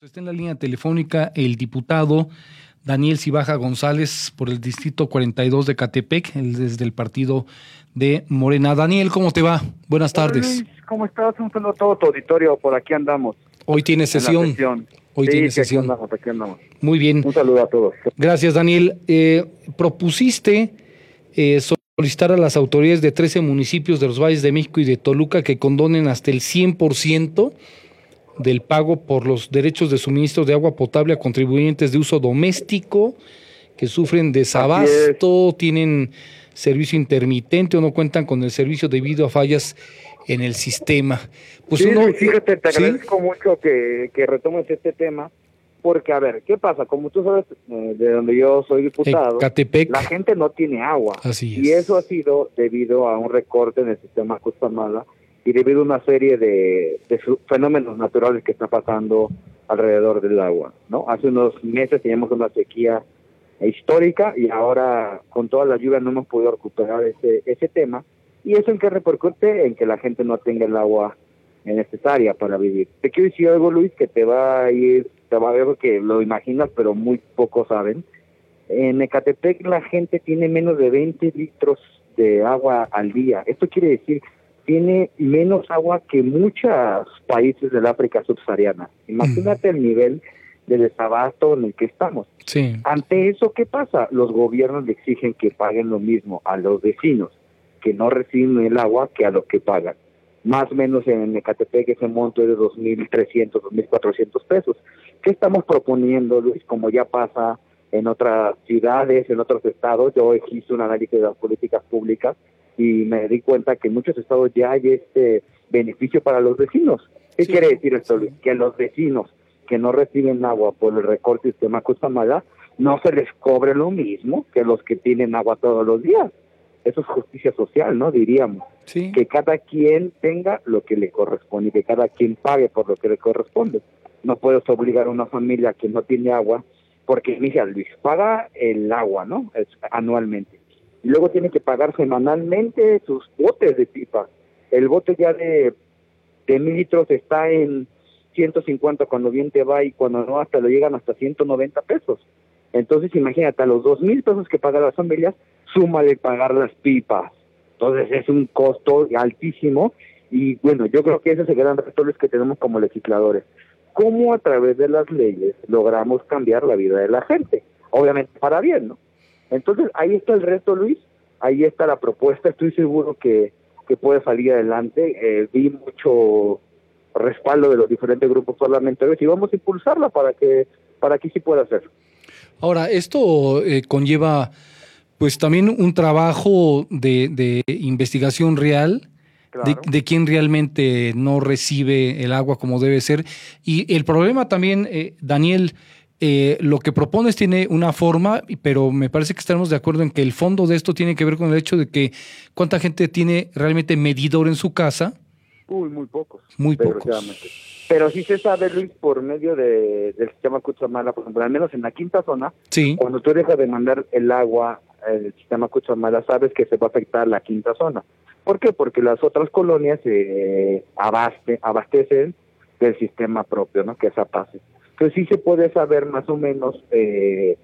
Está en la línea telefónica el diputado Daniel Cibaja González por el distrito 42 de Catepec, desde el partido de Morena. Daniel, ¿cómo te va? Buenas tardes. ¿Cómo estás? Un saludo a todo tu auditorio, por aquí andamos. Hoy tiene sesión. Hoy tiene sesión. Muy bien. Un saludo a todos. Gracias, Daniel. Eh, propusiste eh, solicitar a las autoridades de 13 municipios de los Valles de México y de Toluca que condonen hasta el 100% del pago por los derechos de suministro de agua potable a contribuyentes de uso doméstico que sufren desabasto, tienen servicio intermitente o no cuentan con el servicio debido a fallas en el sistema. Pues sí, fíjate, te agradezco mucho que, que retomes este tema, porque a ver, ¿qué pasa? Como tú sabes, eh, de donde yo soy diputado, la gente no tiene agua. Así Y eso ha sido debido a un recorte en el sistema Custamala y debido a una serie de, fenómenos naturales que está pasando alrededor del agua. ¿no? Hace unos meses teníamos una sequía histórica y ahora con toda la lluvia no hemos podido recuperar ese, ese tema y eso en que repercute en que la gente no tenga el agua necesaria para vivir. Te quiero decir algo, Luis, que te va a ir, te va a ver que lo imaginas, pero muy pocos saben. En Ecatepec la gente tiene menos de 20 litros de agua al día. Esto quiere decir tiene menos agua que muchos países del África subsahariana. Imagínate el nivel de desabasto en el que estamos. Sí. Ante eso, ¿qué pasa? Los gobiernos le exigen que paguen lo mismo a los vecinos, que no reciben el agua que a los que pagan. Más o menos en Ecatepec ese monto es de 2.300, 2.400 pesos. ¿Qué estamos proponiendo, Luis? Como ya pasa en otras ciudades, en otros estados, yo hice un análisis de las políticas públicas y me di cuenta que en muchos estados ya hay este beneficio para los vecinos. ¿Qué quiere decir esto, Luis? Que los vecinos que no reciben agua por el recorte del sistema Custamala no se les cobre lo mismo que los que tienen agua todos los días. Eso es justicia social, ¿no? Diríamos. Que cada quien tenga lo que le corresponde y que cada quien pague por lo que le corresponde. No puedes obligar a una familia que no tiene agua, porque, mira, Luis, paga el agua, ¿no? Es, anualmente y luego tiene que pagar semanalmente sus botes de pipa. El bote ya de, de mil litros está en 150 cuando bien te va y cuando no hasta lo llegan hasta 190 pesos. Entonces imagínate, a los dos mil pesos que pagan las familias, súmale pagar las pipas. Entonces es un costo altísimo y bueno, yo creo que ese es el gran reto que tenemos como legisladores. ¿Cómo a través de las leyes logramos cambiar la vida de la gente? Obviamente para bien, ¿no? Entonces, ahí está el reto, Luis, ahí está la propuesta, estoy seguro que, que puede salir adelante. Eh, vi mucho respaldo de los diferentes grupos parlamentarios y vamos a impulsarla para que, para que sí pueda hacer. Ahora, esto eh, conlleva pues también un trabajo de, de investigación real. De, de, quién realmente no recibe el agua como debe ser. Y el problema también, eh, Daniel, eh, lo que propones tiene una forma, pero me parece que estamos de acuerdo en que el fondo de esto tiene que ver con el hecho de que cuánta gente tiene realmente medidor en su casa. Uy, muy pocos. Muy pocos. Pero sí se sabe, Luis, por medio de, del sistema Cuchamala, por ejemplo, al menos en la quinta zona, cuando tú dejas de mandar el agua el sistema Cuchamala, sabes que se va a afectar la quinta zona. ¿Por qué? Porque las otras colonias se abaste, abastecen del sistema propio, ¿no? Que es APACE. Entonces sí se puede saber más o menos eh,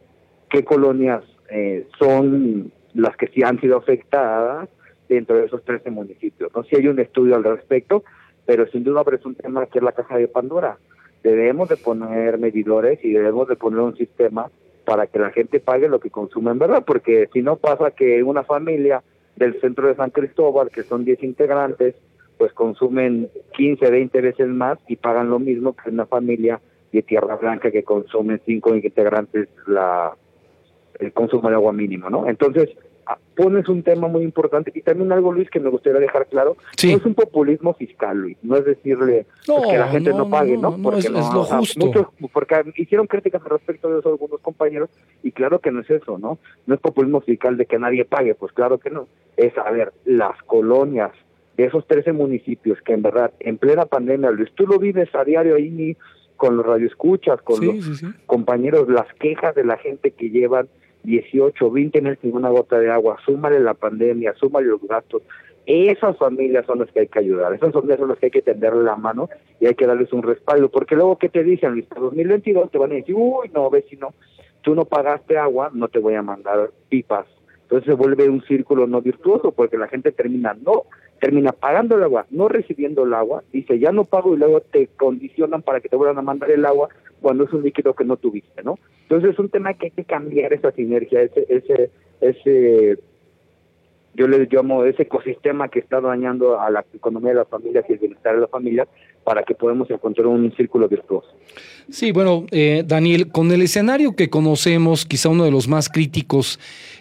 qué colonias eh, son las que sí han sido afectadas dentro de esos 13 municipios. No si hay un estudio al respecto, pero sin duda es un tema que es la caja de Pandora. Debemos de poner medidores y debemos de poner un sistema para que la gente pague lo que consume en verdad, porque si no pasa que una familia del centro de San Cristóbal, que son 10 integrantes, pues consumen 15, 20 veces más y pagan lo mismo que una familia de Tierra Blanca que consumen cinco integrantes la el consumo de agua mínimo, ¿no? Entonces, ah, pones un tema muy importante y también algo, Luis, que me gustaría dejar claro, no es un populismo fiscal, Luis, no es decirle pues, que la gente no, pague, ¿no? Porque es, lo justo. porque hicieron críticas al respecto de eso algunos compañeros y claro que no es eso, ¿no? No es populismo fiscal de que nadie pague, pues claro que no. Es, a ver, las colonias de esos 13 municipios que en verdad, en plena pandemia, Luis, tú lo vives a diario ahí con los radioescuchas, con los compañeros, las quejas de la gente que llevan 18, 20 meses sin una gota de agua, súmale la pandemia, súmale los gastos, Esas familias son las que hay que ayudar, esas familias son las que hay que tenderle la mano y hay que darles un respaldo, porque luego, ¿qué te dicen? En 2022 te van a decir, uy, no, vecino, tú no pagaste agua, no te voy a mandar pipas. Entonces se vuelve un círculo no virtuoso, porque la gente termina no termina pagando el agua, no recibiendo el agua, dice ya no pago y luego te condicionan para que te vuelvan a mandar el agua cuando es un líquido que no tuviste, ¿no? Entonces es un tema que hay que cambiar esa sinergia, ese, ese, ese yo le llamo ese ecosistema que está dañando a la economía de las familias y el bienestar de las familias para que podamos encontrar un círculo virtuoso. Sí, bueno, eh, Daniel, con el escenario que conocemos, quizá uno de los más críticos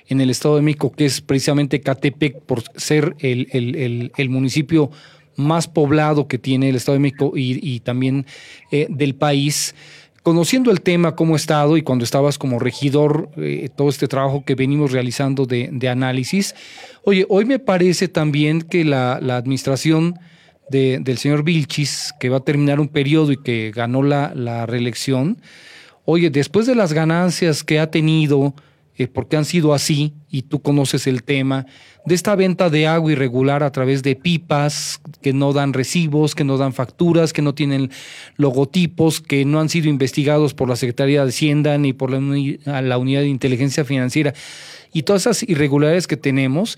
en el Estado de México, que es precisamente Catepec, por ser el, el, el, municipio más poblado que tiene el Estado de México y, y también eh, del país, Conociendo el tema, cómo ha estado y cuando estabas como regidor, eh, todo este trabajo que venimos realizando de, análisis, oye, hoy me parece también que la, administración del señor Vilchis, que va a terminar un periodo y que ganó la, la reelección, oye, después de las ganancias que ha tenido, eh, porque han sido así, y tú conoces el tema, de esta venta de agua irregular a través de pipas que no dan recibos, que no dan facturas, que no tienen logotipos, que no han sido investigados por la Secretaría de Hacienda ni por la, la Unidad de Inteligencia Financiera, y todas esas irregularidades que tenemos,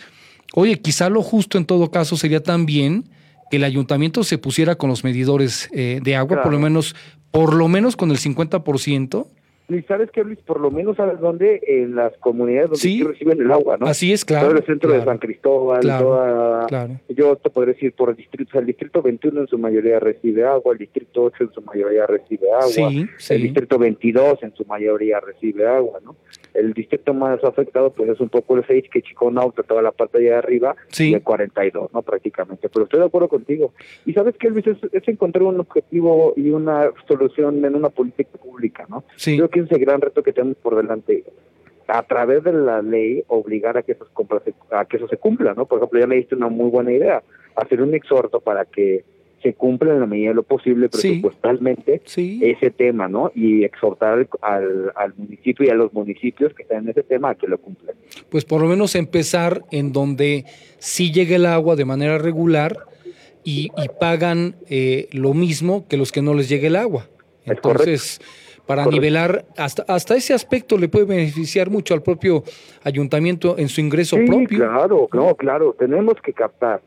oye, quizá lo justo en todo caso sería también que el ayuntamiento se pusiera con los medidores eh, de agua, por lo menos, por lo menos con el 50%, y sabes que Luis, por lo menos sabes dónde, en las comunidades donde reciben el agua, ¿no? Así es, claro. Todo el centro de San Cristóbal, toda, yo te podría decir por el distrito, el distrito 21 en su mayoría recibe agua, el distrito 8 en su mayoría recibe agua, el distrito 22 en su mayoría recibe agua, ¿no? El distrito más afectado pues es un poco el 6 que Chiconauta, toda la parte de arriba, y el 42, ¿no? Prácticamente, pero estoy de acuerdo contigo. Y sabes que Luis, es, es encontrar un objetivo y una solución en una política pública, ¿no? Sí que es el gran reto que tenemos por delante a través de la ley obligar a que eso, a que eso se cumpla, ¿no? Por ejemplo, ya me diste una muy buena idea, hacer un exhorto para que se cumpla en la medida de lo posible presupuestalmente ese tema, ¿no? Y exhortar al, al, municipio y a los municipios que están en ese tema a que lo cumplan. Pues por lo menos empezar en donde sí llegue el agua de manera regular y, pagan eh, lo mismo que los que no les llegue el agua. Entonces para nivelar, hasta, hasta ese aspecto le puede beneficiar mucho al propio ayuntamiento en su ingreso sí, propio. Claro, no, claro, tenemos que captar,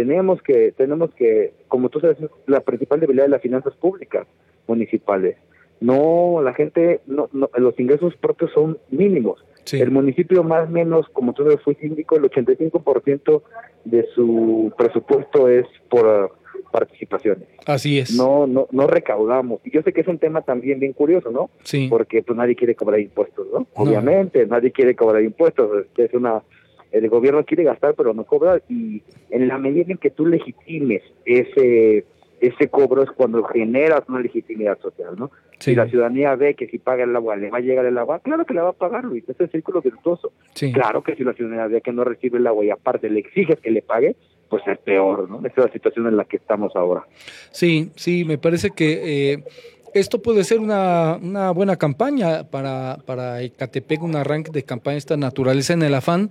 tenemos que, tenemos que, como tú sabes, la principal debilidad de las finanzas públicas municipales. No, la gente, no, los ingresos propios son mínimos. El municipio más o menos, como tú sabes, fue síndico, el 85% de su presupuesto es por participaciones. Así es. No, no, no recaudamos. Y yo sé que es un tema también bien curioso, ¿no? Sí. Porque pues nadie quiere cobrar impuestos, ¿no? Obviamente, nadie quiere cobrar impuestos. Es una, el gobierno quiere gastar, pero no cobra. Y en la medida en que tú legitimes ese ese cobro es cuando generas una legitimidad social, ¿no? Si la ciudadanía ve que si paga el agua le va a llegar el agua, claro que le va a pagar, Luis, es el círculo virtuoso. Claro que si la ciudadanía ve que no recibe el agua y aparte le exiges que le pague, pues es peor, ¿no? Esa es la situación en la que estamos ahora. Sí, sí, me parece que eh, esto puede ser una, una buena campaña para, para Ecatepec, un arranque de campaña esta naturaleza en el afán,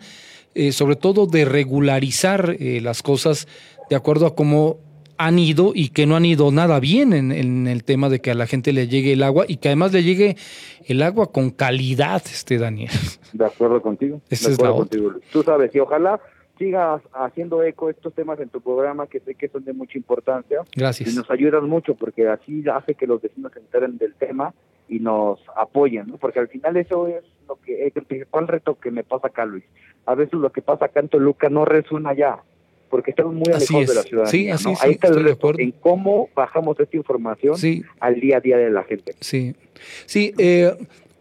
eh, sobre todo de regularizar eh, las cosas de acuerdo a cómo han ido y que no han ido nada bien en, el tema de que a la gente le llegue el agua y que además le llegue el agua con calidad, este Daniel. De acuerdo contigo. de acuerdo contigo. Tú sabes, y ojalá sigas haciendo eco estos temas en tu programa que sé que son de mucha importancia. Gracias. Y nos ayudan mucho porque así hace que los vecinos se enteren del tema y nos apoyen, ¿no? Porque al final eso es lo que el principal reto que me pasa acá, Luis. A veces lo que pasa acá en Toluca no resuena ya porque estamos muy alejados de la ciudadanía. Sí, así, Ahí está el reto en cómo bajamos esta información al día a día de la gente. Sí, sí. Eh,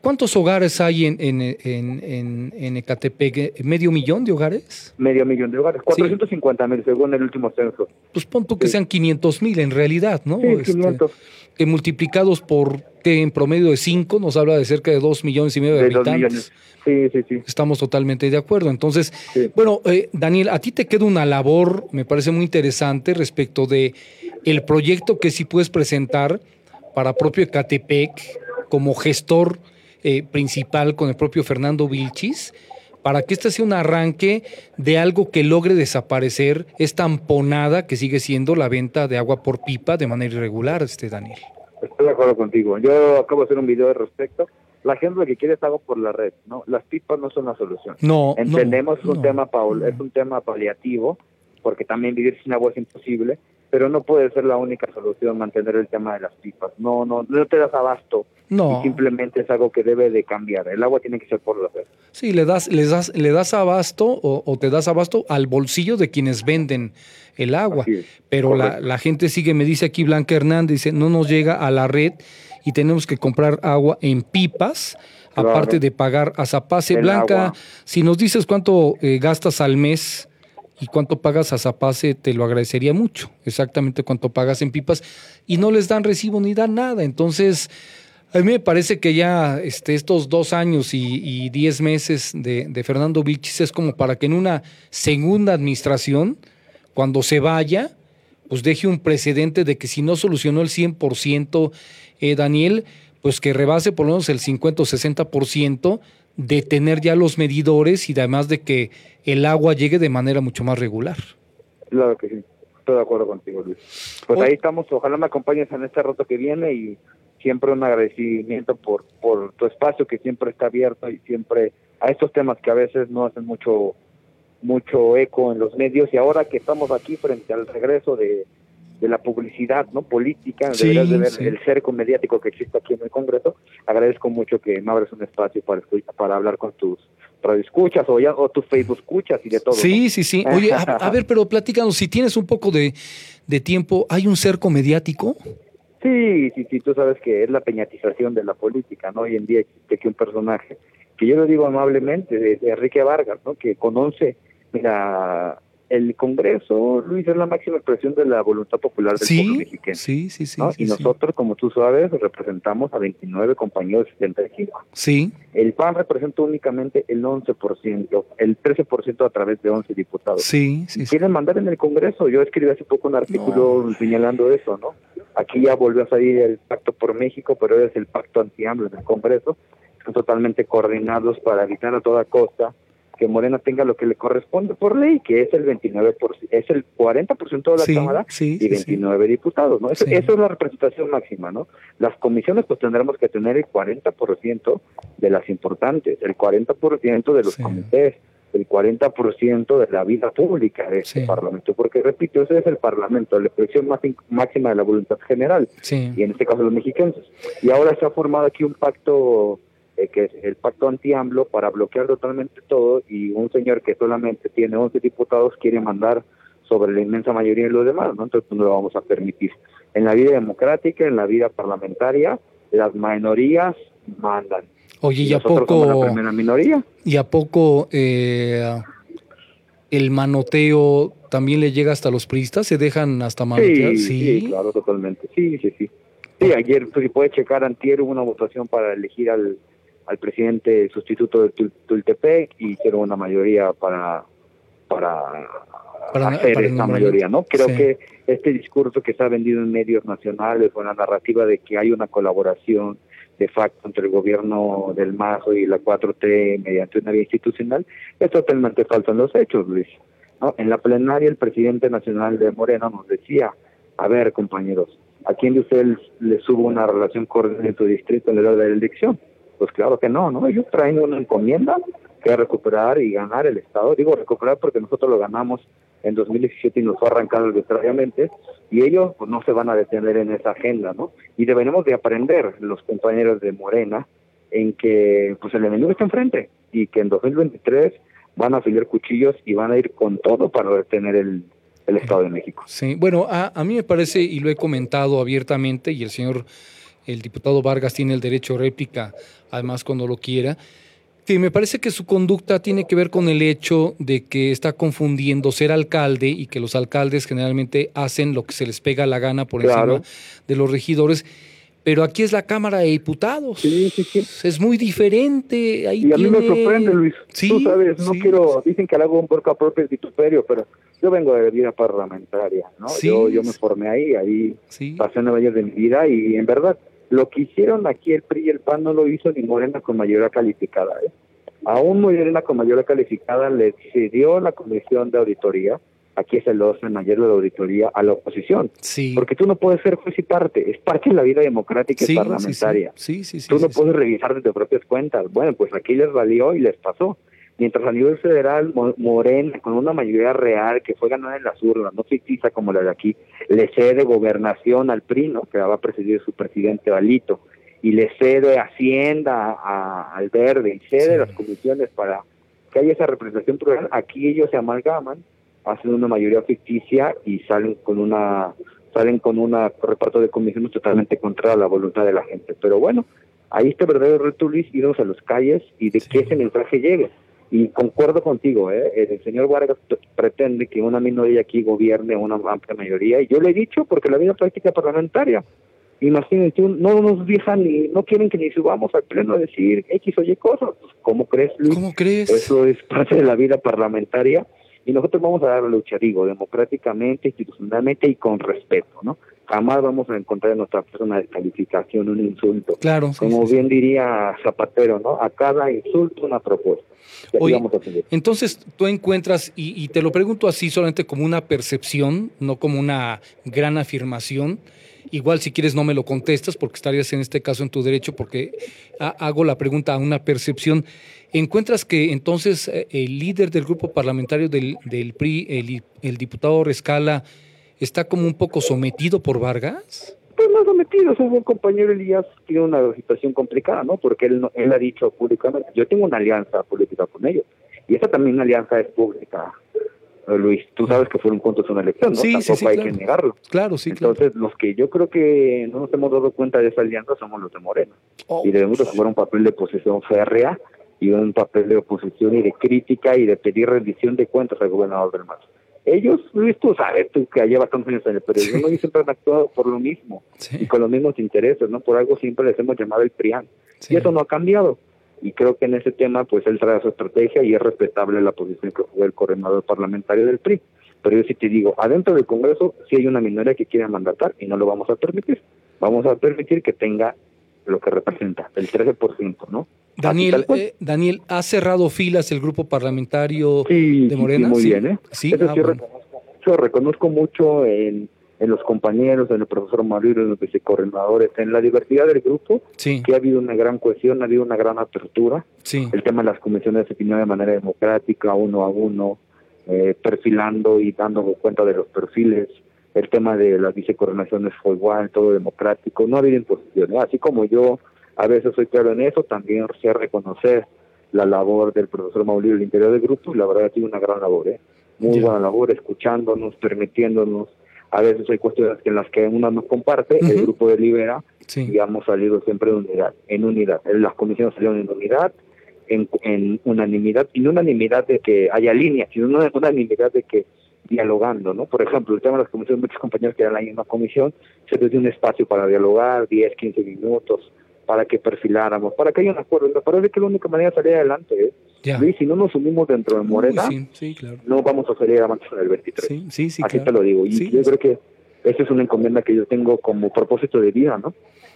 ¿Cuántos hogares hay en, en, en, en, Ecatepec? ¿Medio millón de hogares? Medio millón de hogares, 450 mil según el último censo. Pues pon que sean 500 mil en realidad, ¿no? Sí, 500. Este, que multiplicados por que en promedio de 5 nos habla de cerca de 2 millones y medio de, habitantes. Sí, sí, sí. Estamos totalmente de acuerdo. Entonces, bueno, eh, Daniel, a ti te queda una labor, me parece muy interesante respecto de el proyecto que sí puedes presentar para propio Ecatepec como gestor eh, principal con el propio Fernando Vilchis para que este sea un arranque de algo que logre desaparecer esta amponada que sigue siendo la venta de agua por pipa de manera irregular, este Daniel. Estoy de acuerdo contigo. Yo acabo de hacer un video al respecto. La gente lo que quiere es agua por la red, ¿no? Las pipas no son la solución. No, entendemos no, un tema paul es un tema paliativo, porque también vivir sin agua es imposible, pero no puede ser la única solución mantener el tema de las pipas. No, no, no te das abasto. No. Y simplemente es algo que debe de cambiar. El agua tiene que ser por la red. Sí, le das, les das, le das abasto o, o, te das abasto al bolsillo de quienes venden el agua. Pero la, la, gente sigue, me dice aquí Blanca Hernández, dice, no nos llega a la red y tenemos que comprar agua en pipas. Claro. Aparte de pagar a Zapase. Blanca, agua. si nos dices cuánto eh, gastas al mes, y cuánto pagas a Zapase, te lo agradecería mucho, exactamente cuánto pagas en pipas, y no les dan recibo ni dan nada. Entonces, a mí me parece que ya este, estos dos años y, diez meses de, de, Fernando Vilchis es como para que en una segunda administración, cuando se vaya, pues deje un precedente de que si no solucionó el 100%, eh, Daniel, pues que rebase por lo menos el 50 o 60% de tener ya los medidores y además de que el agua llegue de manera mucho más regular. Claro que sí, estoy de acuerdo contigo, Luis. Pues o... ahí estamos, ojalá me acompañes en este rato que viene y siempre un agradecimiento por, por tu espacio que siempre está abierto y siempre a estos temas que a veces no hacen mucho mucho eco en los medios y ahora que estamos aquí frente al regreso de, de la publicidad no política, sí, deberías de ver sí. el cerco mediático que existe aquí en el Congreso. Agradezco mucho que me abres un espacio para para hablar con tus radioescuchas o ya o tus Facebook escuchas y de todo. Sí, ¿no? sí, sí. Oye, a, a, ver, pero platícanos, si tienes un poco de, de tiempo, ¿hay un cerco mediático? Sí, sí, sí, tú sabes que es la peñatización de la política, ¿no? Hoy en día existe que un personaje, que yo lo digo amablemente, de, de Enrique Vargas, ¿no? Que conoce, mira, el Congreso, Luis, es la máxima expresión de la voluntad popular del sí, pueblo mexicano. Sí, sí, sí. ¿no? sí y sí. nosotros, como tú sabes, representamos a 29 compañeros de 75. Sí. El PAN representa únicamente el 11%, el 13% a través de 11 diputados. Sí, sí. Quieren mandar en el Congreso. Yo escribí hace poco un artículo no. señalando eso, ¿no? Aquí ya volvió a salir el Pacto por México, pero es el Pacto anti-AMLO en el Congreso. Están totalmente coordinados para evitar a toda costa que Morena tenga lo que le corresponde por ley, que es el 29%, es el 40% de la sí, Cámara sí, y 29 sí, diputados, ¿no? Eso, eso, es la representación máxima, ¿no? Las comisiones pues tendremos que tener el 40% de las importantes, el 40% de los comités, el 40% de la vida pública de este Parlamento, porque repito, ese es el Parlamento, la expresión más máxima de la voluntad general, y en este caso los mexicanos. Y ahora se ha formado aquí un pacto eh, que es el pacto anti-AMLO para bloquear totalmente todo y un señor que solamente tiene 11 diputados quiere mandar sobre la inmensa mayoría de los demás, ¿no? Entonces no lo vamos a permitir. En la vida democrática, en la vida parlamentaria, las minorías mandan. Oye, ¿y, a poco la primera minoría? ¿Y a poco eh, el manoteo también le llega hasta los priistas? ¿Se dejan hasta manotear? Sí, sí, sí claro, totalmente. Sí, sí, sí. Sí, ayer, pues, si puede checar, antier hubo una votación para elegir al al presidente sustituto de Tultepec y hicieron una mayoría para para, para hacer para esta mayoría, ¿no? Creo sí. que este discurso que se ha vendido en medios nacionales con la narrativa de que hay una colaboración de facto entre el gobierno del Mazo y la 4T mediante una vía institucional es totalmente falso en los hechos, Luis. ¿no? En la plenaria el presidente nacional de Morena nos decía, a ver compañeros, ¿a quién de ustedes les subo una relación cordial en su distrito en la edad de la elección? Pues claro que no, ¿no? Ellos traen una encomienda que recuperar y ganar el Estado. Digo recuperar porque nosotros lo ganamos en 2017 y nos fue arrancado arbitrariamente y ellos pues no se van a detener en esa agenda, ¿no? Y deberemos de aprender los compañeros de Morena en que pues el enemigo está enfrente y que en 2023 van a afilar cuchillos y van a ir con todo para detener el, el Estado de México. Sí, bueno, a, a mí me parece, y lo he comentado abiertamente, y el señor el diputado Vargas tiene el derecho a réplica, además cuando lo quiera, que me parece que su conducta tiene que ver con el hecho de que está confundiendo ser alcalde y que los alcaldes generalmente hacen lo que se les pega la gana por claro. encima de los regidores. Pero aquí es la Cámara de Diputados. Sí, sí, sí. Es muy diferente. Ahí y a mí me sorprende, Luis. Sí, Tú sabes, no quiero. Dicen que hago un porca propio es vituperio, pero yo vengo de vida parlamentaria, ¿no? Sí, yo, yo me formé ahí, ahí sí. pasé nueve años de mi vida y en verdad lo que hicieron aquí el PRI y el PAN no lo hizo ni Morena con mayoría calificada. ¿eh? Aún Morena con mayoría calificada le cedió la comisión de auditoría, aquí es el orden mayor de la auditoría, a la oposición. Sí. Porque tú no puedes ser juez y parte, es parte de la vida democrática y parlamentaria. Sí, sí, sí. tú no puedes revisar de tus propias cuentas. Bueno, pues aquí les valió y les pasó. Mientras a nivel federal, Morena, con una mayoría real que fue ganada en las urnas, no ficticia como la de aquí, le cede gobernación al PRI, que va a presidir su presidente Balito, y le cede Hacienda a, al Verde, y cede las comisiones para que haya esa representación plural, aquí ellos se amalgaman, hacen una mayoría ficticia y salen con una salen con un reparto de comisiones totalmente contra la voluntad de la gente. Pero bueno, ahí está el verdadero reto, Luis, irnos a las calles y de que ese mensaje llegue. Y concuerdo contigo, ¿eh? el señor Vargas pretende que una minoría aquí gobierne una amplia mayoría, y yo le he dicho porque la vida práctica parlamentaria, imagínate, no nos dejan ni, no quieren que ni subamos al pleno a decir X o Y cosas. ¿Cómo crees, Luis? ¿Cómo crees? Eso es parte de la vida parlamentaria y nosotros vamos a dar la lucha, digo, democráticamente, institucionalmente y con respeto, ¿no? Jamás vamos a encontrar en nuestra persona de calificación un insulto. Claro. Como bien diría Zapatero, ¿no? A cada insulto una propuesta. Oye, entonces tú encuentras, y, te lo pregunto así solamente como una percepción, no como una gran afirmación, igual si quieres no me lo contestas porque estarías en este caso en tu derecho porque hago la pregunta a una percepción. ¿Encuentras que entonces eh, el líder del grupo parlamentario del, del PRI, el, el diputado Rescala, está como un poco sometido por Vargas? pues no sometido, su buen compañero Elías tiene una situación complicada, ¿no? Porque él, él ha dicho públicamente, yo tengo una alianza política con ellos, y esa también una alianza es pública, Luis, tú sabes que fueron juntos una elección, ¿no? Sí, Tampoco sí, hay claro. que negarlo. Claro, sí, Entonces, los que yo creo que no nos hemos dado cuenta de esa alianza somos los de Morena. Oh. Y debemos de jugar un papel de oposición férrea y un papel de oposición y de crítica y de pedir rendición de cuentas al gobernador del Mazo ellos, Luis, tú sabes, tú que llevas tantos años en el periodismo, ellos siempre han actuado por lo mismo y con los mismos intereses, ¿no? Por algo siempre les hemos llamado el PRIAN. Y eso no ha cambiado. Y creo que en ese tema, pues él trae su estrategia y es respetable la posición que fue el coordinador parlamentario del PRI. Pero yo sí te digo, adentro del Congreso sí hay una minoría que quiere mandatar y no lo vamos a permitir. Vamos a permitir que tenga lo que representa, el 13%, ¿no? Daniel, eh, Daniel, ¿ha cerrado filas el grupo parlamentario sí, de Morena? Sí, muy bien, ¿eh? Sí, Eso ah, sí bueno. reconozco mucho, reconozco mucho en, en los compañeros, en el profesor Mario, en los vicecoordinadores, en la diversidad del grupo, sí. que ha habido una gran cohesión, ha habido una gran apertura. Sí. El tema de las comisiones se definió de manera democrática, uno a uno, eh, perfilando y dando cuenta de los perfiles. El tema de las vicecoordinaciones fue igual, todo democrático, no ha habido imposiciones. Así como yo a veces soy claro en eso, también sé reconocer la labor del profesor Maulio el interior del grupo y la verdad tiene una gran labor, ¿eh? muy Ya. buena labor, escuchándonos, permitiéndonos. A veces hay cuestiones en las que una no comparte, el Ujú. grupo delibera Sí. y hemos salido siempre de unidad, en unidad. Las comisiones salieron en unidad, en, en unanimidad, y no unanimidad de que haya líneas, sino una unanimidad de que dialogando, ¿no? Por ejemplo, el tema de las comisiones, muchos compañeros que eran la misma comisión, se les dio un espacio para dialogar, 10, 15 minutos, para que perfiláramos, para que haya un acuerdo. Me parece que la única manera de salir adelante es, Ya. Luis, si no nos unimos dentro de Morena, Uy, sí, sí, claro. no vamos a salir adelante en el 23. Sí, sí, sí, Así claro. te lo digo. Y Sí, yo creo que esa es una encomienda que yo tengo como propósito de vida, ¿no?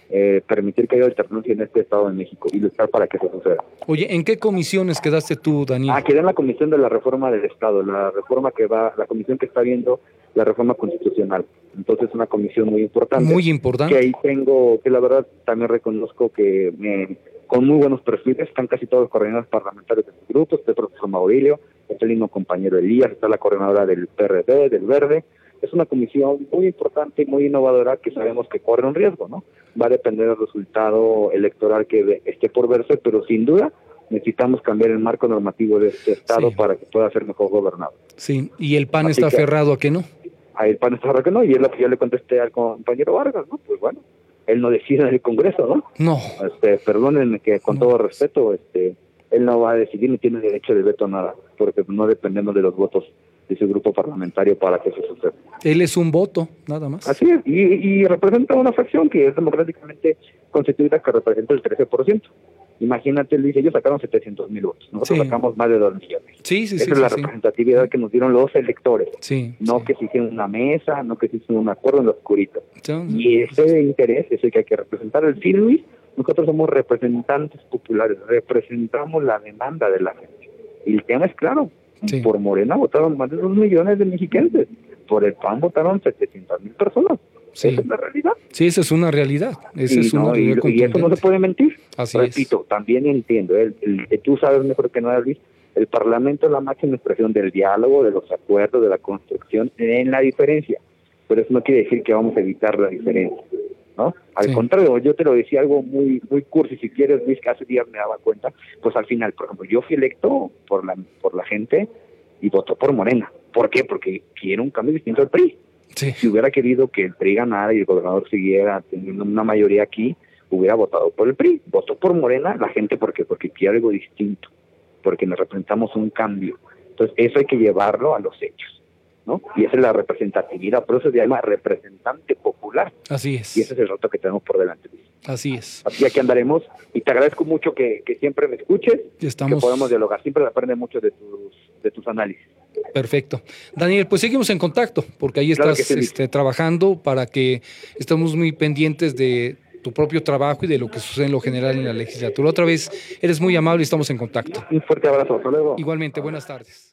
Eh, permitir que haya alternancia en este Estado de México y luchar para que eso suceda. Oye, ¿en qué comisiones quedaste tú, Daniel? Ah, quedé en la comisión de la reforma del Estado, la reforma que va, la comisión que está viendo la reforma constitucional. Entonces, una comisión muy importante. Muy que importante. ahí tengo, que la verdad también reconozco que me- con muy buenos perfiles, están casi todos los coordinadores parlamentarios de sus grupos, está el profesor Maurilio, está el mismo compañero Elías, está la coordinadora del PRD, del Verde. Es una comisión muy importante y muy innovadora que sabemos que corre un riesgo, ¿no? Va a depender del resultado electoral que esté por verse, pero sin duda necesitamos cambiar el marco normativo de este Estado Sí. para que pueda ser mejor gobernado. Sí, y el PAN Así está aferrado a que no. Ahí el PAN está raro que no, y es lo que yo le contesté al compañero Vargas, ¿no? Pues bueno, él no decide en el Congreso, ¿no? No. Este, perdónenme que con No. todo respeto, este, él no va a decidir ni tiene derecho de veto a nada, porque no dependemos de los votos de su grupo parlamentario para que eso suceda. Él es un voto, nada más. Así es, y, y representa una fracción que es democráticamente constituida que representa el 13%. Imagínate, Luis, ellos sacaron 700 mil votos, nosotros Sí. sacamos más de 2 millones. Sí, sí, Esa sí. es la sí, sí. representatividad que nos dieron los electores, Sí, no que se hicieron una mesa, no que se hicieron un acuerdo en lo oscurito. Y ese interés es el que hay que representar. El fin, Luis, Nosotros somos representantes populares, representamos la demanda de la gente. Y el tema es claro, por Morena votaron más de dos millones de mexicanos, por el PAN votaron 700 mil personas. Esa es la realidad. Sí, esa es una realidad. Esa y, es una y, eso no se puede mentir. Así Repito, también entiendo, el, tú sabes mejor que no, Luis, el Parlamento es la máxima expresión del diálogo, de los acuerdos, de la construcción en la diferencia. Pero eso no quiere decir que vamos a evitar la diferencia. ¿No? Al contrario, yo te lo decía algo muy muy cursi, si quieres, Luis, que hace días me daba cuenta, pues al final, por ejemplo, yo fui electo por la, por la gente y votó por Morena. ¿Por qué? Porque quiero un cambio distinto al PRI. Si hubiera querido que el PRI ganara y el gobernador siguiera teniendo una mayoría aquí, hubiera votado por el PRI. Votó por Morena la gente porque porque quiere algo distinto, porque nos representamos un cambio. Entonces, eso hay que llevarlo a los hechos. ¿No? Y esa es la representatividad, por eso se llama representante popular. Así es. Y ese es el reto que tenemos por delante. Así es. Así aquí andaremos y te agradezco mucho que, siempre me escuches, Estamos... que podemos dialogar, siempre aprende mucho de tus, de tus análisis. Perfecto. Daniel, pues seguimos en contacto, porque ahí estás este, trabajando para que estemos muy pendientes de tu propio trabajo y de lo que sucede en lo general en la legislatura. Otra vez, eres muy amable y estamos en contacto. Un fuerte abrazo. Hasta luego. Igualmente, buenas tardes.